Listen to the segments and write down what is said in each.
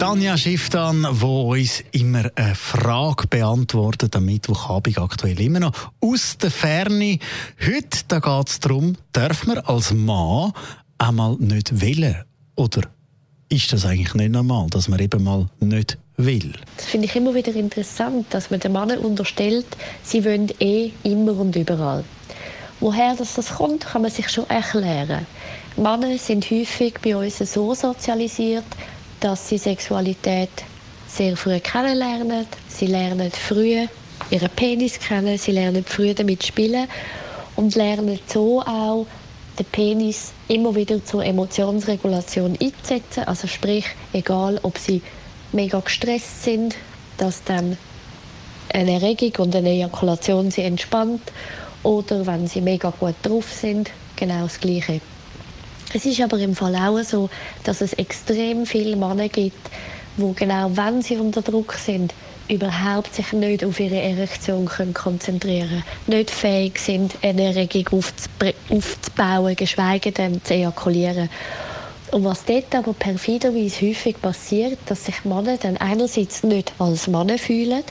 Tanja Schifftan, wo uns immer eine Frage beantwortet am Mittwochabend aktuell immer noch aus der Ferne. Heute da geht es darum, darf man als Mann einmal nicht wählen? Oder ist das eigentlich nicht normal, dass man eben mal nicht will? Das finde ich immer wieder interessant, dass man den Männern unterstellt, sie wollen eh immer und überall. Woher das, das kommt, kann man sich schon erklären. Männer sind häufig bei uns so sozialisiert, dass sie Sexualität sehr früh kennenlernen. Sie lernen früh ihren Penis kennen, sie lernen früh damit spielen und lernen so auch den Penis immer wieder zur Emotionsregulation einzusetzen. Also sprich, egal ob sie mega gestresst sind, dass dann eine Erregung und eine Ejakulation sie entspannt oder wenn sie mega gut drauf sind, genau das Gleiche. Es ist aber im Fall auch so, dass es extrem viele Männer gibt, wo genau, wenn sie unter Druck sind, überhaupt sich nicht auf ihre Erektion können konzentrieren nicht fähig sind, eine Erregung aufzubauen, geschweige denn zu ejakulieren. Und was dort aber perfiderweise häufig passiert, dass sich Männer dann einerseits nicht als Männer fühlen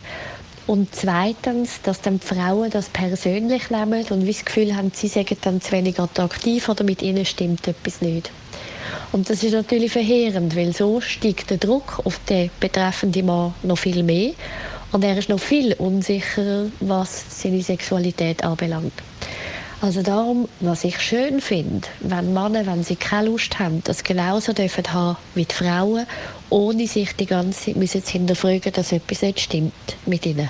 und zweitens, dass dann die Frauen das persönlich nehmen und wie das Gefühl haben, sie sagen dann zu wenig attraktiv oder mit ihnen stimmt etwas nicht. Und das ist natürlich verheerend, weil so steigt der Druck auf den betreffenden Mann noch viel mehr und er ist noch viel unsicherer, was seine Sexualität anbelangt. Also darum, was ich schön finde, wenn Männer, wenn sie keine Lust haben, das genauso dürfen haben wie die Frauen, ohne sich die ganze Zeit zu hinterfragen, dass etwas nicht stimmt mit ihnen.